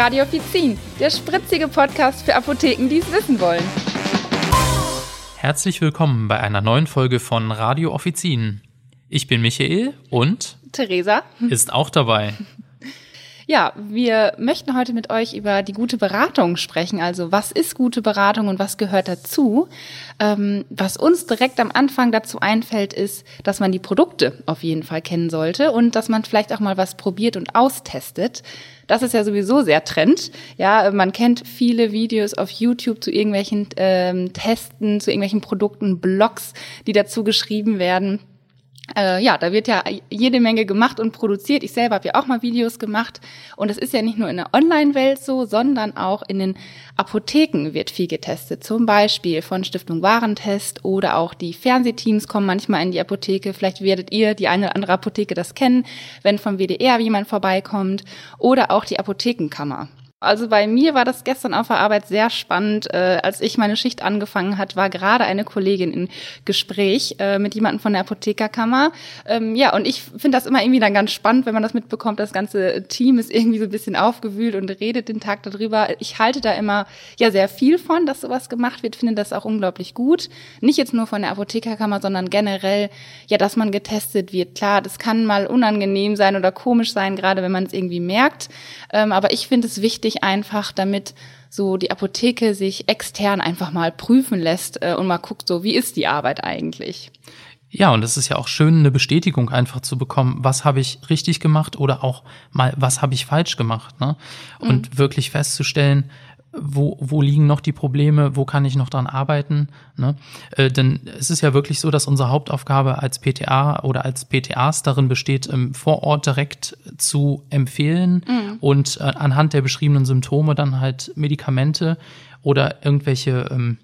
Radio Offizin, der spritzige Podcast für Apotheken, die es wissen wollen. Herzlich willkommen bei einer neuen Folge von Radio Offizin. Ich bin Michael und Theresa ist auch dabei. Ja, wir möchten heute mit euch über die gute Beratung sprechen. Also was ist gute Beratung und was gehört dazu? Ähm, was uns direkt am Anfang dazu einfällt, ist, dass man die Produkte auf jeden Fall kennen sollte und dass man vielleicht auch mal was probiert und austestet. Das ist ja sowieso sehr Trend. Ja, man kennt viele Videos auf YouTube zu irgendwelchen ähm, Testen, zu irgendwelchen Produkten, Blogs, die dazu geschrieben werden. Äh, ja, da wird ja jede Menge gemacht und produziert. Ich selber habe ja auch mal Videos gemacht. Und es ist ja nicht nur in der Online-Welt so, sondern auch in den Apotheken wird viel getestet. Zum Beispiel von Stiftung Warentest oder auch die Fernsehteams kommen manchmal in die Apotheke. Vielleicht werdet ihr die eine oder andere Apotheke das kennen, wenn vom WDR jemand vorbeikommt. Oder auch die Apothekenkammer. Also bei mir war das gestern auf der Arbeit sehr spannend. Äh, als ich meine Schicht angefangen hat, war gerade eine Kollegin in Gespräch äh, mit jemandem von der Apothekerkammer. Ähm, ja, und ich finde das immer irgendwie dann ganz spannend, wenn man das mitbekommt. Das ganze Team ist irgendwie so ein bisschen aufgewühlt und redet den Tag darüber. Ich halte da immer ja sehr viel von, dass sowas gemacht wird. Finde das auch unglaublich gut. Nicht jetzt nur von der Apothekerkammer, sondern generell, ja, dass man getestet wird. Klar, das kann mal unangenehm sein oder komisch sein, gerade wenn man es irgendwie merkt. Ähm, aber ich finde es wichtig, wichtig einfach, damit so die Apotheke sich extern einfach mal prüfen lässt äh, und mal guckt, so wie ist die Arbeit eigentlich. Ja, und es ist ja auch schön, eine Bestätigung einfach zu bekommen, was habe ich richtig gemacht oder auch mal, was habe ich falsch gemacht. Ne? Und mhm. wirklich festzustellen, wo, wo liegen noch die Probleme, wo kann ich noch dran arbeiten. Ne? Äh, denn es ist ja wirklich so, dass unsere Hauptaufgabe als PTA oder als PTAs darin besteht, ähm, vor Ort direkt zu empfehlen mhm. und äh, anhand der beschriebenen Symptome dann halt Medikamente oder irgendwelche ähm,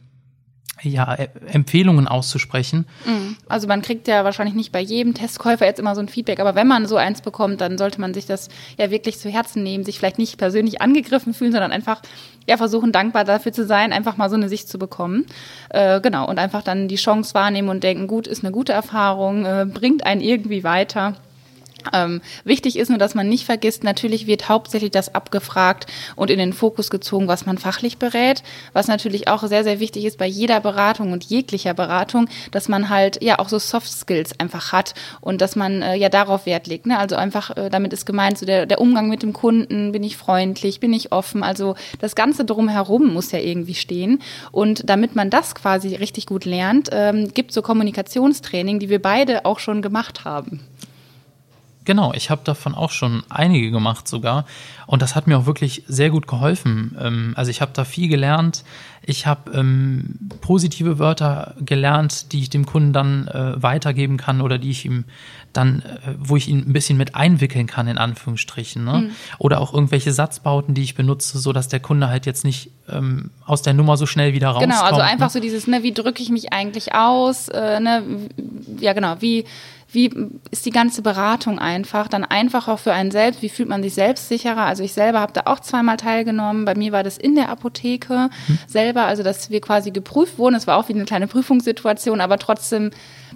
ja, Empfehlungen auszusprechen. Mhm. Also man kriegt ja wahrscheinlich nicht bei jedem Testkäufer jetzt immer so ein Feedback, aber wenn man so eins bekommt, dann sollte man sich das ja wirklich zu Herzen nehmen, sich vielleicht nicht persönlich angegriffen fühlen, sondern einfach ja versuchen dankbar dafür zu sein, einfach mal so eine Sicht zu bekommen. Äh, genau und einfach dann die Chance wahrnehmen und denken, gut, ist eine gute Erfahrung, äh, bringt einen irgendwie weiter. Ähm, wichtig ist nur, dass man nicht vergisst, natürlich wird hauptsächlich das abgefragt und in den Fokus gezogen, was man fachlich berät. Was natürlich auch sehr, sehr wichtig ist bei jeder Beratung und jeglicher Beratung, dass man halt ja auch so Soft Skills einfach hat und dass man äh, ja darauf Wert legt. Ne? Also einfach, äh, damit ist gemeint, so der, der Umgang mit dem Kunden, bin ich freundlich, bin ich offen. Also das Ganze drumherum muss ja irgendwie stehen. Und damit man das quasi richtig gut lernt, ähm, gibt so Kommunikationstraining, die wir beide auch schon gemacht haben. Genau, ich habe davon auch schon einige gemacht sogar. Und das hat mir auch wirklich sehr gut geholfen. Ähm, also ich habe da viel gelernt. Ich habe ähm, positive Wörter gelernt, die ich dem Kunden dann äh, weitergeben kann oder die ich ihm dann, äh, wo ich ihn ein bisschen mit einwickeln kann, in Anführungsstrichen. Ne? Mhm. Oder auch irgendwelche Satzbauten, die ich benutze, so dass der Kunde halt jetzt nicht ähm, aus der Nummer so schnell wieder rauskommt. Genau, also einfach ne? so dieses, ne, wie drücke ich mich eigentlich aus, äh, ne, ja genau, wie wie ist die ganze Beratung einfach, dann einfach auch für einen selbst, wie fühlt man sich selbstsicherer. Also ich selber habe da auch zweimal teilgenommen. Bei mir war das in der Apotheke hm. selber, also dass wir quasi geprüft wurden. Es war auch wie eine kleine Prüfungssituation, aber trotzdem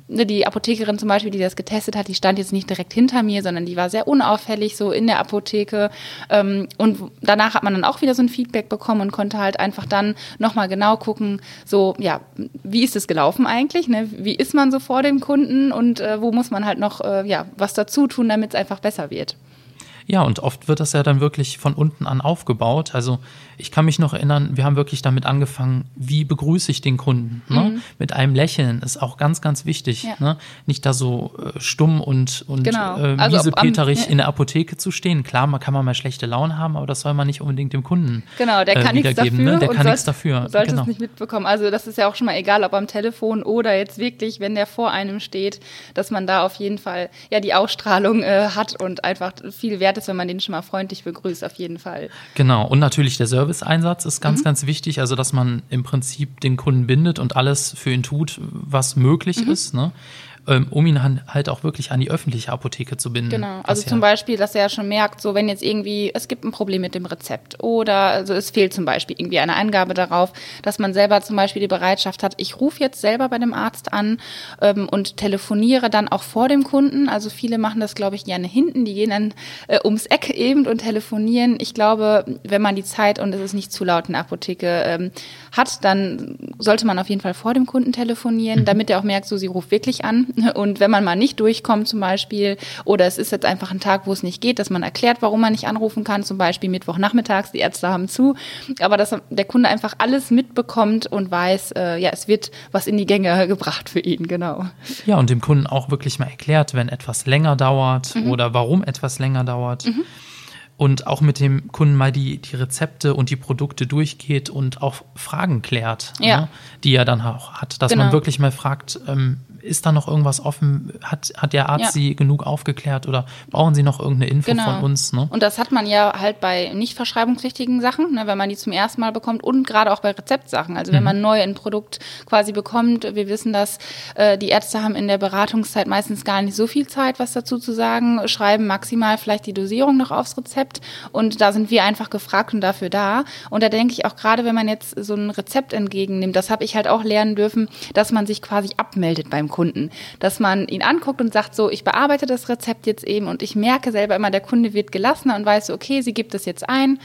die Apothekerin zum Beispiel, die das getestet hat, die stand jetzt nicht direkt hinter mir, sondern die war sehr unauffällig so in der Apotheke. Ähm, und danach hat man dann auch wieder so ein Feedback bekommen und konnte halt einfach dann nochmal genau gucken, so, ja, wie ist es gelaufen eigentlich? Ne? Wie ist man so vor dem Kunden und äh, wo muss man halt noch äh, ja, was dazu tun, damit es einfach besser wird? Ja, und oft wird das ja dann wirklich von unten an aufgebaut. Also ich kann mich noch erinnern, wir haben wirklich damit angefangen, wie begrüße ich den Kunden? Ne? Mhm. Mit einem Lächeln ist auch ganz, ganz wichtig. Ja. Ne? Nicht da so äh, stumm und, und genau. äh, also miesepeterig in der Apotheke zu stehen. Klar, man kann man mal schlechte Laune haben, aber das soll man nicht unbedingt dem Kunden Genau, der äh, kann nichts dafür. Ne? Der kann nichts dafür. Sollte genau. es nicht mitbekommen. Also das ist ja auch schon mal egal, ob am Telefon oder jetzt wirklich, wenn der vor einem steht, dass man da auf jeden Fall ja die Ausstrahlung äh, hat und einfach viel wert ist, wenn man den schon mal freundlich begrüßt, auf jeden Fall. Genau, und natürlich der Serviceeinsatz ist ganz, mhm. ganz wichtig, also dass man im Prinzip den Kunden bindet und alles für ihn tut, was möglich mhm. ist. Ne? Ähm, um ihn halt auch wirklich an die öffentliche Apotheke zu binden. Genau, also zum Beispiel, dass er schon merkt, so wenn jetzt irgendwie, es gibt ein Problem mit dem Rezept oder also es fehlt zum Beispiel irgendwie eine Angabe darauf, dass man selber zum Beispiel die Bereitschaft hat, ich rufe jetzt selber bei dem Arzt an ähm, und telefoniere dann auch vor dem Kunden. Also viele machen das, glaube ich, gerne hinten, die gehen dann äh, ums Eck eben und telefonieren. Ich glaube, wenn man die Zeit und es ist nicht zu laut in der Apotheke ähm, hat, dann sollte man auf jeden Fall vor dem Kunden telefonieren, mhm. damit er auch merkt, so sie ruft wirklich an. Und wenn man mal nicht durchkommt zum Beispiel, oder es ist jetzt einfach ein Tag, wo es nicht geht, dass man erklärt, warum man nicht anrufen kann, zum Beispiel Mittwochnachmittags, die Ärzte haben zu, aber dass der Kunde einfach alles mitbekommt und weiß, äh, ja, es wird was in die Gänge gebracht für ihn, genau. Ja, und dem Kunden auch wirklich mal erklärt, wenn etwas länger dauert mhm. oder warum etwas länger dauert. Mhm und auch mit dem Kunden mal die, die Rezepte und die Produkte durchgeht und auch Fragen klärt, ja. ne, die er dann auch hat. Dass genau. man wirklich mal fragt, ähm, ist da noch irgendwas offen? Hat, hat der Arzt ja. Sie genug aufgeklärt oder brauchen Sie noch irgendeine Info genau. von uns? Ne? Und das hat man ja halt bei nicht verschreibungspflichtigen Sachen, ne, wenn man die zum ersten Mal bekommt und gerade auch bei Rezeptsachen. Also wenn mhm. man neu ein Produkt quasi bekommt, wir wissen, dass äh, die Ärzte haben in der Beratungszeit meistens gar nicht so viel Zeit, was dazu zu sagen, schreiben maximal vielleicht die Dosierung noch aufs Rezept und da sind wir einfach gefragt und dafür da. Und da denke ich auch gerade, wenn man jetzt so ein Rezept entgegennimmt, das habe ich halt auch lernen dürfen, dass man sich quasi abmeldet beim Kunden. Dass man ihn anguckt und sagt so, ich bearbeite das Rezept jetzt eben und ich merke selber immer, der Kunde wird gelassener und weiß, okay, sie gibt es jetzt ein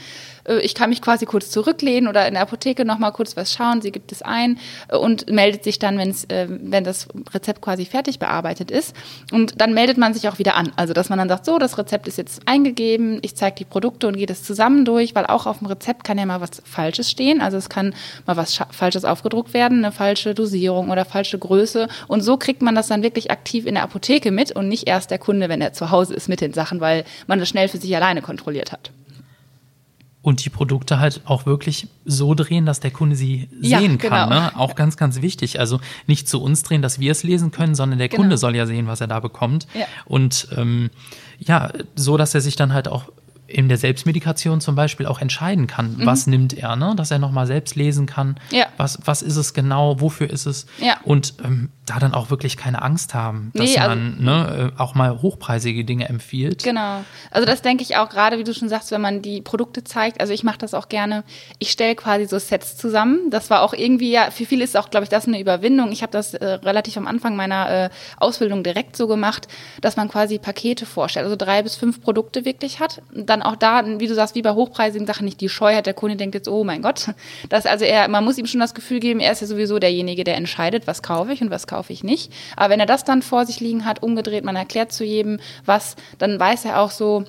ich kann mich quasi kurz zurücklehnen oder in der Apotheke nochmal kurz was schauen, sie gibt es ein äh, und meldet sich dann, wenn's, äh, wenn das Rezept quasi fertig bearbeitet ist. Und dann meldet man sich auch wieder an. Also, dass man dann sagt, so, das Rezept ist jetzt eingegeben, ich zeige die Produkte und gehe das zusammen durch, weil auch auf dem Rezept kann ja mal was Falsches stehen. Also es kann mal was Falsches aufgedruckt werden, eine falsche Dosierung oder falsche Größe. Und so kriegt man das dann wirklich aktiv in der Apotheke mit und nicht erst der Kunde, wenn er zu Hause ist mit den Sachen, weil man das schnell für sich alleine kontrolliert hat und die Produkte halt auch wirklich so drehen, dass der Kunde sie ja, sehen kann. Genau. Ne? Auch ganz, ganz wichtig. Also nicht zu uns drehen, dass wir es lesen können, sondern der genau. Kunde soll ja sehen, was er da bekommt. Ja. Und ähm, ja, so, dass er sich dann halt auch in der Selbstmedikation zum Beispiel auch entscheiden kann, mhm. was nimmt er, ne? dass er nochmal selbst lesen kann, ja. was, was ist es genau, wofür ist es ja. und ähm, da dann auch wirklich keine Angst haben, dass nee, also, man ne, äh, auch mal hochpreisige Dinge empfiehlt. Genau, also das denke ich auch gerade, wie du schon sagst, wenn man die Produkte zeigt, also ich mache das auch gerne, ich stelle quasi so Sets zusammen, das war auch irgendwie, ja, für viele ist auch, glaube ich, das eine Überwindung, ich habe das äh, relativ am Anfang meiner äh, Ausbildung direkt so gemacht, dass man quasi Pakete vorstellt, also drei bis fünf Produkte wirklich hat, dann dann auch da, wie du sagst, wie bei hochpreisigen Sachen nicht die Scheu hat. Der Kunde denkt jetzt, oh mein Gott, das also er, man muss ihm schon das Gefühl geben, er ist ja sowieso derjenige, der entscheidet, was kaufe ich und was kaufe ich nicht. Aber wenn er das dann vor sich liegen hat, umgedreht, man erklärt zu jedem was, dann weiß er auch so,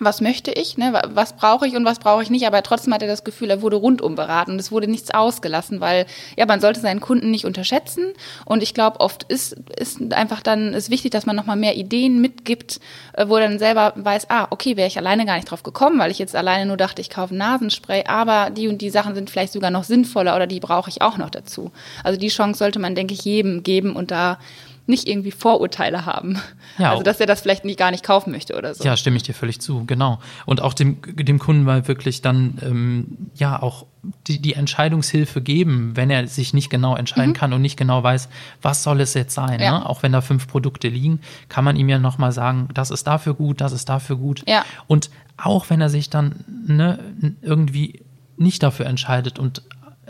was möchte ich, ne? was brauche ich und was brauche ich nicht, aber trotzdem hat er das Gefühl, er wurde rundum beraten und es wurde nichts ausgelassen, weil ja, man sollte seinen Kunden nicht unterschätzen und ich glaube, oft ist, ist einfach dann ist wichtig, dass man nochmal mehr Ideen mitgibt, äh, wo dann selber weiß, ah, okay, wäre ich alleine gar nicht drauf gekommen, weil ich jetzt alleine nur dachte, ich kaufe Nasenspray, aber die und die Sachen sind vielleicht sogar noch sinnvoller oder die brauche ich auch noch dazu. Also die Chance sollte man, denke ich, jedem geben und da nicht irgendwie Vorurteile haben. Ja, also dass er das vielleicht nie gar nicht kaufen möchte oder so. Ja, stimme ich dir völlig zu, genau. Und auch dem, dem Kunden mal wirklich dann ähm, ja auch die, die Entscheidungshilfe geben, wenn er sich nicht genau entscheiden mhm. kann und nicht genau weiß, was soll es jetzt sein. Ja. Ne? Auch wenn da fünf Produkte liegen, kann man ihm ja nochmal sagen, das ist dafür gut, das ist dafür gut. Ja. Und auch wenn er sich dann ne, irgendwie nicht dafür entscheidet und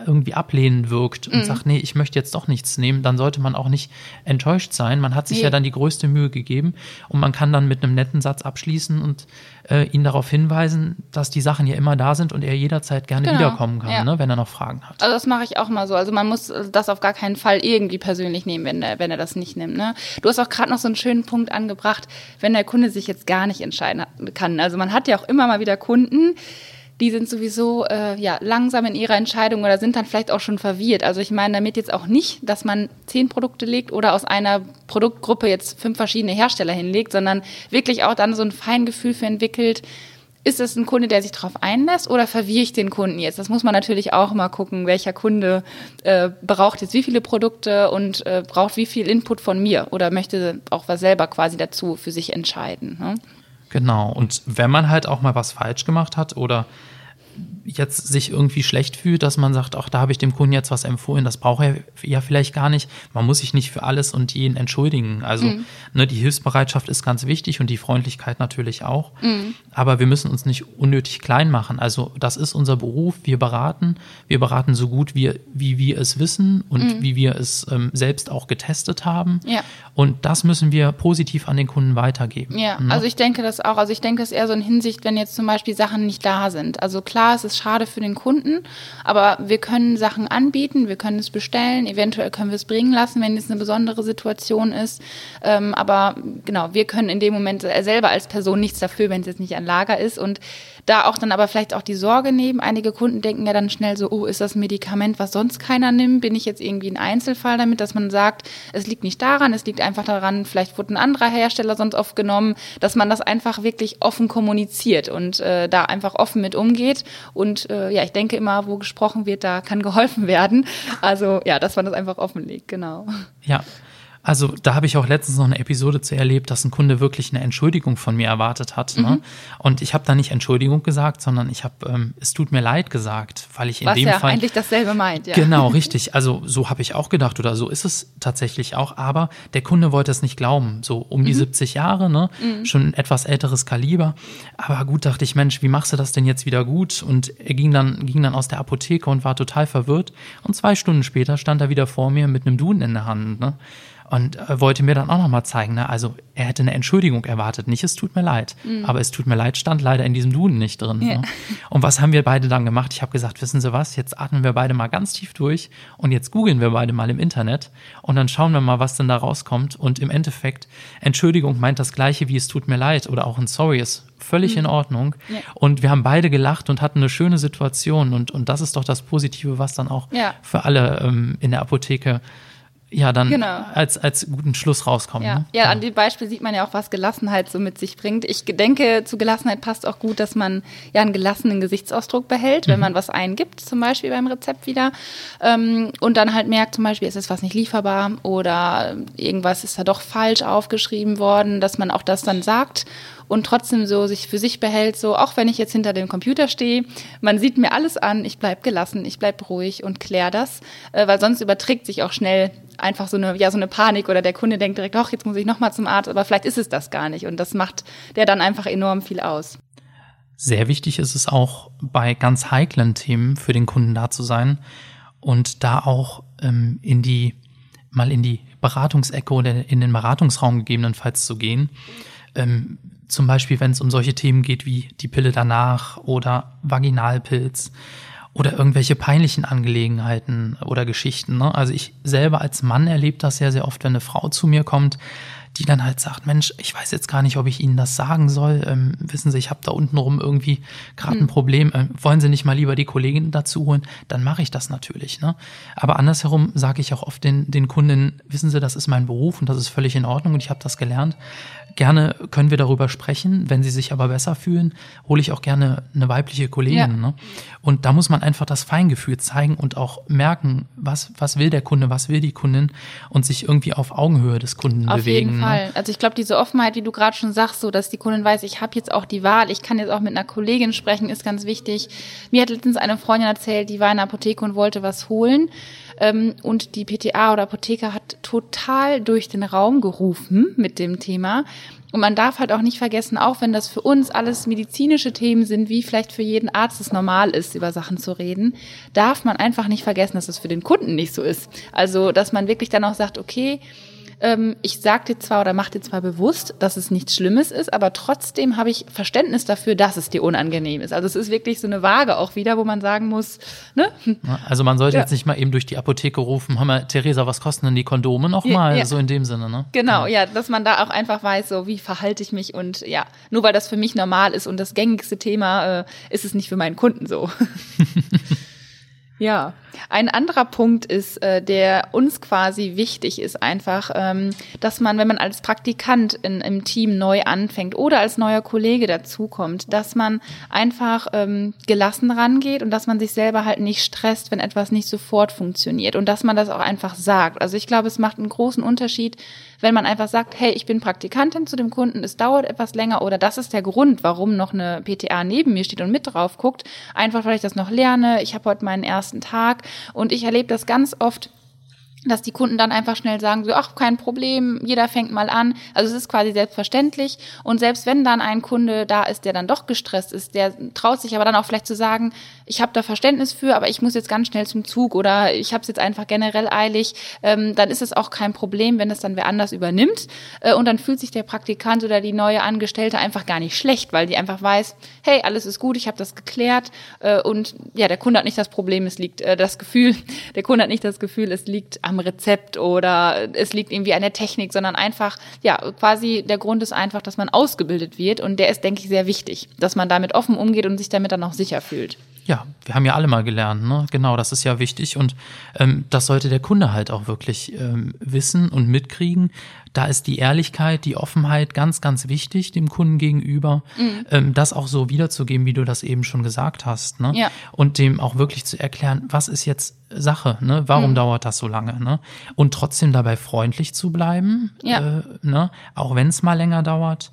irgendwie ablehnend wirkt und mhm. sagt, nee, ich möchte jetzt doch nichts nehmen, dann sollte man auch nicht enttäuscht sein. Man hat sich nee. ja dann die größte Mühe gegeben und man kann dann mit einem netten Satz abschließen und äh, ihn darauf hinweisen, dass die Sachen ja immer da sind und er jederzeit gerne genau. wiederkommen kann, ja. ne, wenn er noch Fragen hat. Also das mache ich auch mal so. Also man muss das auf gar keinen Fall irgendwie persönlich nehmen, wenn er, wenn er das nicht nimmt. Ne? Du hast auch gerade noch so einen schönen Punkt angebracht, wenn der Kunde sich jetzt gar nicht entscheiden kann. Also man hat ja auch immer mal wieder Kunden, die sind sowieso äh, ja, langsam in ihrer Entscheidung oder sind dann vielleicht auch schon verwirrt. Also ich meine damit jetzt auch nicht, dass man zehn Produkte legt oder aus einer Produktgruppe jetzt fünf verschiedene Hersteller hinlegt, sondern wirklich auch dann so ein Feingefühl für entwickelt, ist es ein Kunde, der sich darauf einlässt oder verwirre ich den Kunden jetzt? Das muss man natürlich auch mal gucken, welcher Kunde äh, braucht jetzt wie viele Produkte und äh, braucht wie viel Input von mir oder möchte auch was selber quasi dazu für sich entscheiden. Ne? Genau. Und wenn man halt auch mal was falsch gemacht hat oder jetzt sich irgendwie schlecht fühlt, dass man sagt, ach, da habe ich dem Kunden jetzt was empfohlen, das braucht er ja vielleicht gar nicht. Man muss sich nicht für alles und jeden entschuldigen. Also mhm. ne, die Hilfsbereitschaft ist ganz wichtig und die Freundlichkeit natürlich auch. Mhm. Aber wir müssen uns nicht unnötig klein machen. Also das ist unser Beruf. Wir beraten. Wir beraten so gut, wie, wie wir es wissen und mhm. wie wir es ähm, selbst auch getestet haben. Ja. Und das müssen wir positiv an den Kunden weitergeben. Ja, ne? also ich denke das auch. Also ich denke es eher so in Hinsicht, wenn jetzt zum Beispiel Sachen nicht da sind. Also klar, es ist schade für den Kunden, aber wir können Sachen anbieten, wir können es bestellen, eventuell können wir es bringen lassen, wenn es eine besondere Situation ist. Ähm, aber genau, wir können in dem Moment selber als Person nichts dafür, wenn es jetzt nicht an Lager ist. Und da auch dann aber vielleicht auch die Sorge nehmen. Einige Kunden denken ja dann schnell so, oh, ist das Medikament, was sonst keiner nimmt? Bin ich jetzt irgendwie ein Einzelfall damit, dass man sagt, es liegt nicht daran, es liegt einfach daran, vielleicht wurde ein anderer Hersteller sonst oft genommen, dass man das einfach wirklich offen kommuniziert und äh, da einfach offen mit umgeht. Und äh, ja, ich denke immer, wo gesprochen wird, da kann geholfen werden. Also ja, dass man das einfach offenlegt, genau. Ja, also da habe ich auch letztens noch eine Episode zu erlebt, dass ein Kunde wirklich eine Entschuldigung von mir erwartet hat. Ne? Mhm. Ne? Und ich habe da nicht Entschuldigung gesagt, sondern ich habe ähm, es tut mir leid gesagt, weil ich in Was dem ja Fall eigentlich dasselbe meint. Ja. Genau, richtig. Also so habe ich auch gedacht oder so ist es tatsächlich auch. Aber der Kunde wollte es nicht glauben. So um die mhm. 70 Jahre, ne? Mhm. schon ein etwas älteres Kaliber. Aber gut dachte ich, Mensch, wie machst du das denn jetzt wieder gut? Und er ging dann ging dann aus der Apotheke und war total verwirrt. Und zwei Stunden später stand er wieder vor mir mit einem Duden in der Hand. Ne? Und äh, wollte mir dann auch nochmal zeigen, ne? also er hätte eine Entschuldigung erwartet, nicht es tut mir leid, mhm. aber es tut mir leid stand leider in diesem Duden nicht drin. Ja. Ne? Und was haben wir beide dann gemacht? Ich habe gesagt, wissen Sie was, jetzt atmen wir beide mal ganz tief durch und jetzt googeln wir beide mal im Internet und dann schauen wir mal, was denn da rauskommt und im Endeffekt, Entschuldigung meint das gleiche wie es tut mir leid oder auch ein Sorry ist völlig mhm. in Ordnung. Ja. Und wir haben beide gelacht und hatten eine schöne Situation. Und, und das ist doch das Positive, was dann auch ja. für alle ähm, in der Apotheke ja dann genau. als, als guten Schluss rauskommen. Ja. Ne? ja, an dem Beispiel sieht man ja auch, was Gelassenheit so mit sich bringt. Ich denke, zu Gelassenheit passt auch gut, dass man ja einen gelassenen Gesichtsausdruck behält, wenn mhm. man was eingibt, zum Beispiel beim Rezept wieder. Ähm, und dann halt merkt, zum Beispiel, ist es was nicht lieferbar oder irgendwas ist da doch falsch aufgeschrieben worden, dass man auch das dann sagt und trotzdem so sich für sich behält, so auch wenn ich jetzt hinter dem Computer stehe, man sieht mir alles an, ich bleib gelassen, ich bleib ruhig und klär das, äh, weil sonst überträgt sich auch schnell einfach so eine ja so eine Panik oder der Kunde denkt direkt, ach, jetzt muss ich noch mal zum Arzt, aber vielleicht ist es das gar nicht und das macht der dann einfach enorm viel aus. Sehr wichtig ist es auch bei ganz heiklen Themen für den Kunden da zu sein und da auch ähm, in die mal in die Beratungsecke oder in den Beratungsraum gegebenenfalls zu gehen. Ähm, zum Beispiel, wenn es um solche Themen geht wie die Pille danach oder Vaginalpilz oder irgendwelche peinlichen Angelegenheiten oder Geschichten. Ne? Also ich selber als Mann erlebe das sehr, sehr oft, wenn eine Frau zu mir kommt, die dann halt sagt, Mensch, ich weiß jetzt gar nicht, ob ich Ihnen das sagen soll. Ähm, wissen Sie, ich habe da unten rum irgendwie gerade ein hm. Problem. Ähm, wollen Sie nicht mal lieber die Kollegin dazu holen? Dann mache ich das natürlich. Ne? Aber andersherum sage ich auch oft den, den Kunden, wissen Sie, das ist mein Beruf und das ist völlig in Ordnung und ich habe das gelernt. Gerne können wir darüber sprechen. Wenn Sie sich aber besser fühlen, hole ich auch gerne eine weibliche Kollegin. Ja. Ne? Und da muss man einfach das Feingefühl zeigen und auch merken, was, was will der Kunde, was will die Kundin und sich irgendwie auf Augenhöhe des Kunden auf bewegen. Ne? Fall. Also ich glaube, diese Offenheit, wie du gerade schon sagst, so dass die Kundin weiß, ich habe jetzt auch die Wahl, ich kann jetzt auch mit einer Kollegin sprechen, ist ganz wichtig. Mir hat letztens eine Freundin erzählt, die war in der Apotheke und wollte was holen. Ähm, und die PTA oder Apotheker hat total durch den Raum gerufen mit dem Thema. Und man darf halt auch nicht vergessen, auch wenn das für uns alles medizinische Themen sind, wie vielleicht für jeden Arzt es normal ist, über Sachen zu reden, darf man einfach nicht vergessen, dass es für den Kunden nicht so ist. Also, dass man wirklich dann auch sagt, okay, ähm, ich sage dir zwar oder mache dir zwar bewusst, dass es nichts Schlimmes ist, aber trotzdem habe ich Verständnis dafür, dass es dir unangenehm ist. Also es ist wirklich so eine Waage auch wieder, wo man sagen muss, ne? Also man sollte ja. jetzt nicht mal eben durch die Apotheke rufen, hör mal, Theresa, was kosten denn die Kondome nochmal? Ja, ja. So in dem Sinne, ne? Genau, ja. dass man da auch einfach weiß, so wie verhalte ich mich und ja, nur weil das für mich normal ist und das gängigste Thema, äh, ist es nicht für meinen Kunden so. Ja, ein anderer Punkt ist, äh, der uns quasi wichtig ist, einfach, ähm, dass man, wenn man als Praktikant in, im Team neu anfängt oder als neuer Kollege dazukommt, dass man einfach ähm, gelassen rangeht und dass man sich selber halt nicht stresst, wenn etwas nicht sofort funktioniert und dass man das auch einfach sagt. Also ich glaube, es macht einen großen Unterschied, Wenn man einfach sagt, hey, ich bin Praktikantin zu dem Kunden, es dauert etwas länger oder das ist der Grund, warum noch eine PTA neben mir steht und mit drauf guckt, einfach weil ich das noch lerne, ich habe heute meinen ersten Tag und ich erlebe das ganz oft, dass die Kunden dann einfach schnell sagen, so, ach, kein Problem, jeder fängt mal an. Also es ist quasi selbstverständlich. Und selbst wenn dann ein Kunde da ist, der dann doch gestresst ist, der traut sich aber dann auch vielleicht zu sagen, ich habe da Verständnis für, aber ich muss jetzt ganz schnell zum Zug oder ich habe es jetzt einfach generell eilig, ähm, dann ist es auch kein Problem, wenn es dann wer anders übernimmt. Äh, und dann fühlt sich der Praktikant oder die neue Angestellte einfach gar nicht schlecht, weil die einfach weiß, hey, alles ist gut, ich habe das geklärt. Äh, und ja, der Kunde hat nicht das Problem, es liegt äh, das Gefühl, der Kunde hat nicht das Gefühl, es liegt am Rezept oder es liegt irgendwie an der Technik, sondern einfach, ja, quasi der Grund ist einfach, dass man ausgebildet wird und der ist, denke ich, sehr wichtig, dass man damit offen umgeht und sich damit dann auch sicher fühlt. Ja, wir haben ja alle mal gelernt, ne? Genau, das ist ja wichtig und ähm, das sollte der Kunde halt auch wirklich ähm, wissen und mitkriegen. Da ist die Ehrlichkeit, die Offenheit ganz, ganz wichtig dem Kunden gegenüber, mhm. ähm, das auch so wiederzugeben, wie du das eben schon gesagt hast, ne? Ja. Und dem auch wirklich zu erklären, was ist jetzt Sache, ne? Warum mhm. dauert das so lange, ne? Und trotzdem dabei freundlich zu bleiben, ja. äh, ne? Auch wenn es mal länger dauert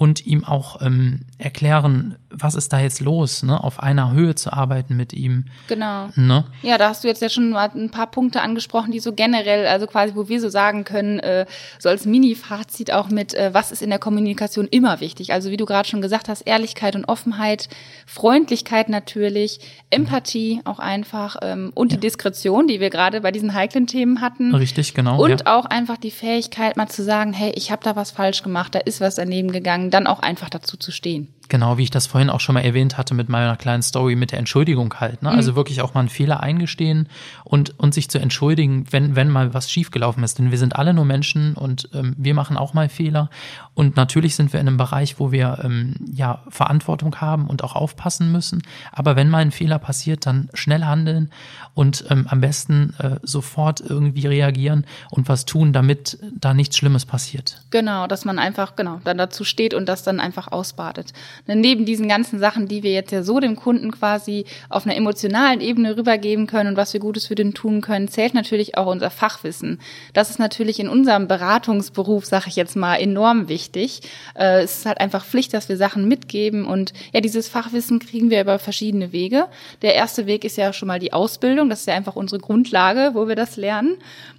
und ihm auch ähm, erklären, was ist da jetzt los, ne? auf einer Höhe zu arbeiten mit ihm. Genau. Ne? Ja, da hast du jetzt ja schon mal ein paar Punkte angesprochen, die so generell, also quasi, wo wir so sagen können, äh, so als Mini-Fazit auch mit, äh, was ist in der Kommunikation immer wichtig. Also wie du gerade schon gesagt hast, Ehrlichkeit und Offenheit, Freundlichkeit natürlich, Empathie auch einfach ähm, und ja. die Diskretion, die wir gerade bei diesen heiklen Themen hatten. Richtig, genau. Und ja. auch einfach die Fähigkeit, mal zu sagen, hey, ich habe da was falsch gemacht, da ist was daneben gegangen, dann auch einfach dazu zu stehen. Genau, wie ich das vorhin auch schon mal erwähnt hatte mit meiner kleinen Story mit der Entschuldigung halt. Ne? Also mhm. Also wirklich auch mal einen Fehler eingestehen und, und sich zu entschuldigen, wenn, wenn mal was schiefgelaufen ist. Denn wir sind alle nur Menschen und ähm, wir machen auch mal Fehler. Und natürlich sind wir in einem Bereich, wo wir ähm, ja Verantwortung haben und auch aufpassen müssen. Aber wenn mal ein Fehler passiert, dann schnell handeln und ähm, am besten äh, sofort irgendwie reagieren und was tun, damit da nichts Schlimmes passiert. Genau, dass man einfach genau dann dazu steht und das dann einfach ausbadet. Neben diesen ganzen Sachen, die wir jetzt ja so dem Kunden quasi auf einer emotionalen Ebene rübergeben können und was wir Gutes für den tun können, zählt natürlich auch unser Fachwissen. Das ist natürlich in unserem Beratungsberuf, sage ich jetzt mal, enorm wichtig. Äh, es ist halt einfach Pflicht, dass wir Sachen mitgeben und ja, dieses Fachwissen kriegen wir über verschiedene Wege. Der erste Weg ist ja schon mal die Ausbildung. Das ist ja einfach unsere Grundlage, wo wir das lernen.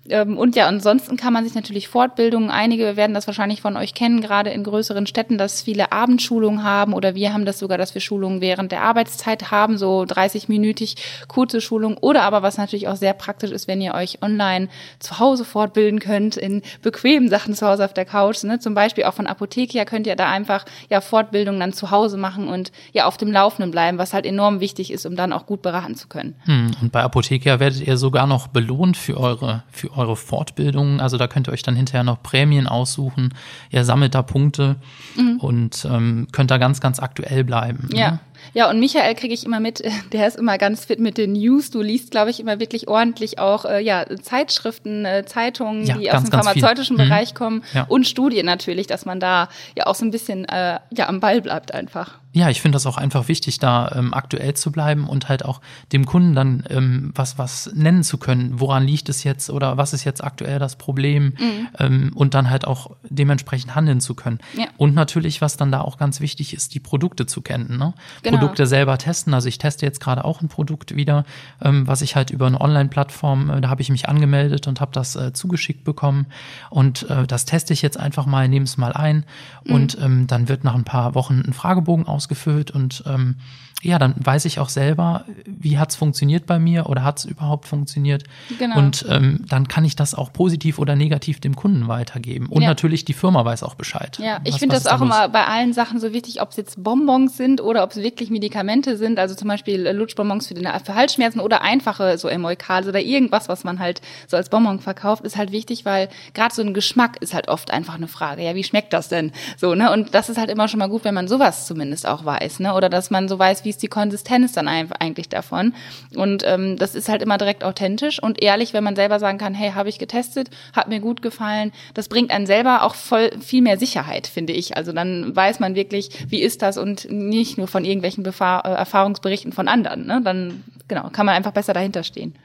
Ähm, und ja, ansonsten kann man sich natürlich Fortbildungen, einige werden das wahrscheinlich von euch kennen, gerade in größeren Städten, dass viele Abendschulungen haben oder wir haben das sogar, dass wir Schulungen während der Arbeitszeit haben, so 30-minütig kurze Schulungen oder aber was natürlich auch sehr praktisch ist, wenn ihr euch online zu Hause fortbilden könnt in bequemen Sachen zu Hause auf der Couch, ne? zum Beispiel auch von Apothekia könnt ihr da einfach ja Fortbildungen dann zu Hause machen und ja auf dem Laufenden bleiben, was halt enorm wichtig ist, um dann auch gut beraten zu können. Hm, und bei Apothekia werdet ihr sogar noch belohnt für eure, für eure Fortbildungen. Also da könnt ihr euch dann hinterher noch Prämien aussuchen. Ihr sammelt da Punkte mhm. und ähm, könnt da ganz, ganz aktuell bleiben. Ja. Ne? Ja, und Michael kriege ich immer mit, der ist immer ganz fit mit den News. Du liest, glaube ich, immer wirklich ordentlich auch äh, ja, Zeitschriften, äh, Zeitungen, ja, die ganz, aus dem pharmazeutischen mhm. Bereich kommen ja. und Studien natürlich, dass man da ja auch so ein bisschen äh, ja, am Ball bleibt einfach. Ja, ich finde das auch einfach wichtig, da ähm, aktuell zu bleiben und halt auch dem Kunden dann ähm, was, was nennen zu können. Woran liegt es jetzt oder was ist jetzt aktuell das Problem? Mhm. Ähm, und dann halt auch dementsprechend handeln zu können. Ja. Und natürlich, was dann da auch ganz wichtig ist, die Produkte zu kennen. Ne? Genau. Produkte selber testen. Also ich teste jetzt gerade auch ein Produkt wieder, ähm, was ich halt über eine Online-Plattform, äh, da habe ich mich angemeldet und habe das äh, zugeschickt bekommen. Und äh, das teste ich jetzt einfach mal, nehme es mal ein. Mhm. Und ähm, dann wird nach ein paar Wochen ein Fragebogen aus ausgefüllt und ähm, ja, dann weiß ich auch selber, wie hat's funktioniert bei mir oder hat's überhaupt funktioniert. Genau. Und ähm, dann kann ich das auch positiv oder negativ dem Kunden weitergeben. Und ja. natürlich die Firma weiß auch Bescheid. Ja, ich finde das auch immer bei allen Sachen so wichtig, ob es jetzt Bonbons sind oder ob es wirklich Medikamente sind. Also zum Beispiel äh, Lutschbonbons für, den, für Halsschmerzen oder einfache so Emulkase oder irgendwas, was man halt so als Bonbon verkauft, ist halt wichtig, weil gerade so ein Geschmack ist halt oft einfach eine Frage. Ja, wie schmeckt das denn? So, ne? Und das ist halt immer schon mal gut, wenn man sowas zumindest auch weiß, ne? Oder dass man so weiß, wie ist die Konsistenz dann eigentlich davon? Und ähm, das ist halt immer direkt authentisch und ehrlich, wenn man selber sagen kann, hey, habe ich getestet, hat mir gut gefallen. Das bringt einen selber auch voll viel mehr Sicherheit, finde ich. Also dann weiß man wirklich, wie ist das und nicht nur von irgendwelchen Befahr äh, Erfahrungsberichten von anderen. Ne? Dann genau kann man einfach besser dahinter stehen.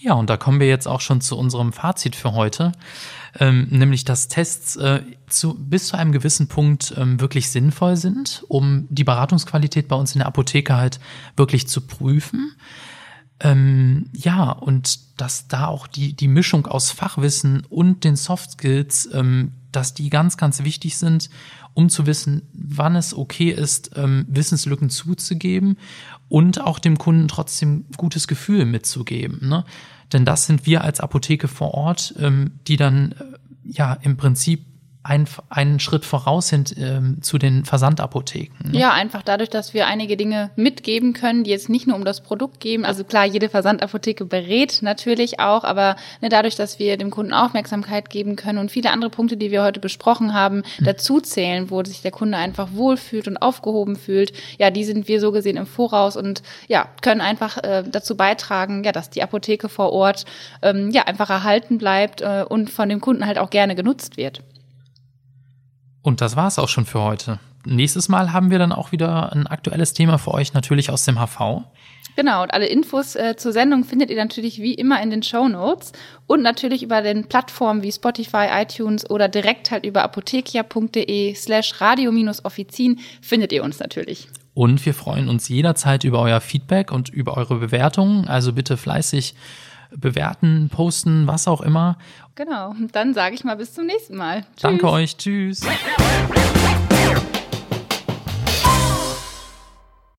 Ja, und da kommen wir jetzt auch schon zu unserem Fazit für heute. ähm, nämlich dass Tests äh, zu, bis zu einem gewissen Punkt ähm, wirklich sinnvoll sind, um die Beratungsqualität bei uns in der Apotheke halt wirklich zu prüfen. Ähm, ja, und dass da auch die, die Mischung aus Fachwissen und den Soft Skills, ähm, dass die ganz, ganz wichtig sind, um zu wissen, wann es okay ist, ähm, Wissenslücken zuzugeben und auch dem Kunden trotzdem gutes Gefühl mitzugeben. Ne? Denn das sind wir als Apotheke vor Ort, ähm, die dann äh, ja im Prinzip ein, einen Schritt voraus sind ähm, zu den Versandapotheken. Ne? Ja, einfach dadurch, dass wir einige Dinge mitgeben können, die jetzt nicht nur um das Produkt geben. Also klar, jede Versandapotheke berät natürlich auch, aber ne, dadurch, dass wir dem Kunden Aufmerksamkeit geben können und viele andere Punkte, die wir heute besprochen haben, mhm. dazu zählen, wo sich der Kunde einfach wohlfühlt und aufgehoben fühlt, ja, die sind wir so gesehen im Voraus und ja, können einfach äh, dazu beitragen, ja, dass die Apotheke vor Ort ähm, ja einfach erhalten bleibt äh, und von dem Kunden halt auch gerne genutzt wird. Und das war's auch schon für heute. Nächstes Mal haben wir dann auch wieder ein aktuelles Thema für euch, natürlich aus dem HV. Genau, und alle Infos äh, zur Sendung findet ihr natürlich wie immer in den Show Notes und natürlich über den Plattformen wie Spotify, iTunes oder direkt halt über apothekia.de slash radio-offizin findet ihr uns natürlich. Und wir freuen uns jederzeit über euer Feedback und über eure Bewertungen. Also bitte fleißig bewerten, posten, was auch immer. Genau. Dann sage ich mal bis zum nächsten Mal. Tschüss. Danke euch. Tschüss.